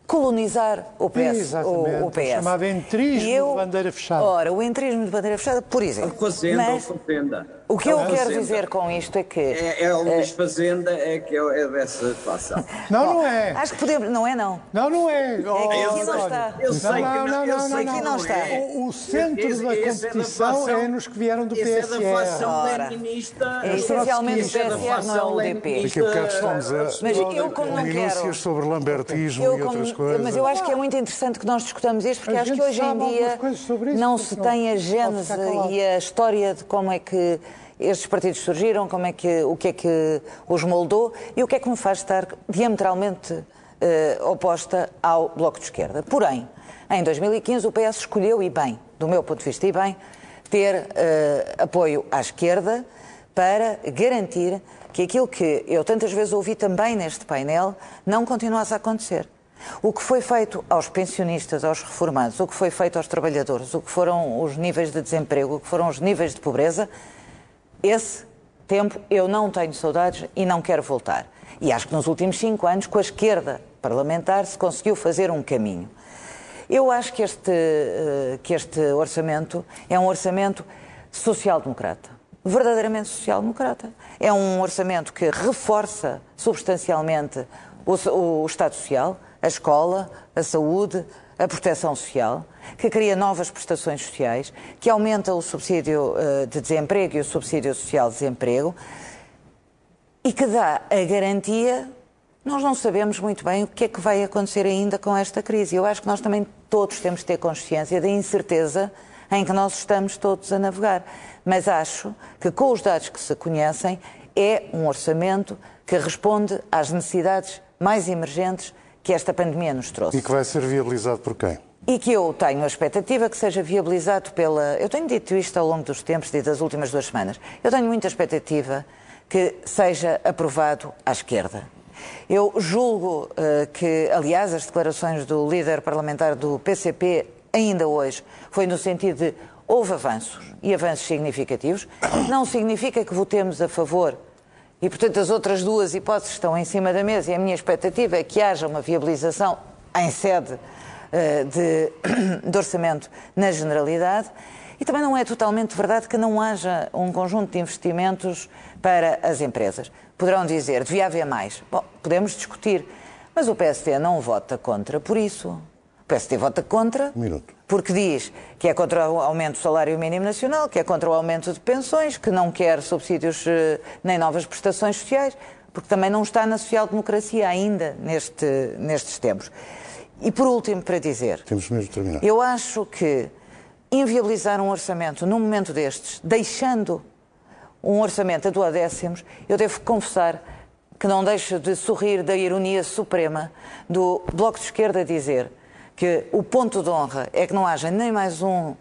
colonizar o PS. Exatamente, o, o PS. chamado entrismo eu, de bandeira fechada. Ora, o entrismo de bandeira fechada, por exemplo. Fazenda Mas, ou fazenda. O que eu A quero fazenda. dizer com isto é que... É, é o Luís Fazenda é que é, é dessa situação. <laughs> Não, não é. Acho que podemos... Não é, não. Não, não é. Oh, aqui não António. está. Eu sei que não, não, não, sei não, que não não está. é. O, o centro Esse- da esse é da competição facção- é nos que vieram do Esse é PSR. da facção leninista. É essencialmente Esse é da o PSR, não é o UDP. leninista. Daqui a bocado estamos a Mas eu, como não quero... sobre lambertismo Eu e como- outras coisas. Mas eu acho que é muito interessante que nós discutamos isto, porque A acho que hoje em dia não se não tem a gênese e a história de como é que estes partidos surgiram, como é que, o que é que os moldou e o que é que me faz estar diametralmente eh, oposta ao Bloco de Esquerda. Porém, em 2015 o PS escolheu, e bem, do meu ponto de vista, e bem, ter eh, apoio à esquerda para garantir que aquilo que eu tantas vezes ouvi também neste painel não continuasse a acontecer. O que foi feito aos pensionistas, aos reformados, o que foi feito aos trabalhadores, o que foram os níveis de desemprego, o que foram os níveis de pobreza, esse tempo eu não tenho saudades e não quero voltar. E acho que nos últimos cinco anos, com a esquerda parlamentar, se conseguiu fazer um caminho. Eu acho que este, eh, que este orçamento é um orçamento social-democrata. Verdadeiramente social-democrata. É um orçamento que reforça substancialmente o, o Estado Social, a escola, a saúde, a proteção social, que cria novas prestações sociais, que aumenta o subsídio eh, de desemprego e o subsídio social de desemprego e que dá a garantia. Nós não sabemos muito bem o que é que vai acontecer ainda com esta crise. Eu acho que nós também todos temos de ter consciência da incerteza em que nós estamos todos a navegar. Mas acho que, com os dados que se conhecem, é um orçamento que responde às necessidades mais emergentes que esta pandemia nos trouxe E que vai ser viabilizado por quem? E que eu tenho a expectativa que seja viabilizado pela. Eu tenho dito isto ao longo dos tempos e das últimas duas semanas. Eu tenho muita expectativa que seja aprovado à esquerda. Eu julgo uh, que, aliás, as declarações do líder parlamentar do PCP, ainda hoje, foi no sentido de houve avanços e avanços significativos. Não significa que votemos a favor e, portanto, as outras duas hipóteses estão em cima da mesa e a minha expectativa é que haja uma viabilização em sede de, <clears throat> de orçamento na generalidade. E também não é totalmente verdade que não haja um conjunto de investimentos para as empresas. Poderão dizer, devia haver mais. Bom, podemos discutir, mas o PSD não vota contra por isso. O PSD vota contra minuto. porque diz que é contra o aumento do salário mínimo nacional, que é contra o aumento de pensões, que não quer subsídios eh, nem novas prestações sociais, porque também não está na social-democracia ainda neste, nestes tempos. E por último, para dizer, Temos mesmo terminar. eu acho que inviabilizar um orçamento num momento destes, deixando um orçamento a duodécimos, eu devo confessar que não deixo de sorrir da ironia suprema do Bloco de Esquerda dizer que o ponto de honra é que não haja nem mais um uh,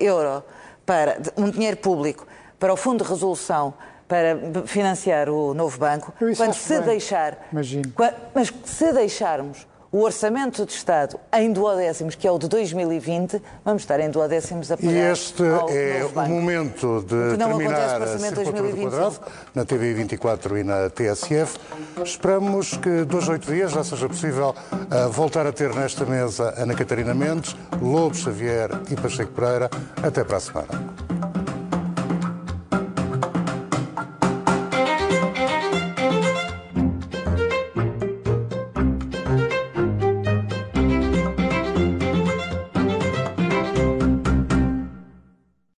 euro para um dinheiro público para o Fundo de Resolução para financiar o novo banco, quando se bem. deixar, Imagino. Mas se deixarmos o orçamento de Estado em duodécimos, que é o de 2020, vamos estar em duodécimos a pagar E este é o momento de terminar a 2025. quadrado na TV 24 e na TSF. Esperamos que dois, oito dias já seja possível ah, voltar a ter nesta mesa Ana Catarina Mendes, Lobo Xavier e Pacheco Pereira. Até para a semana.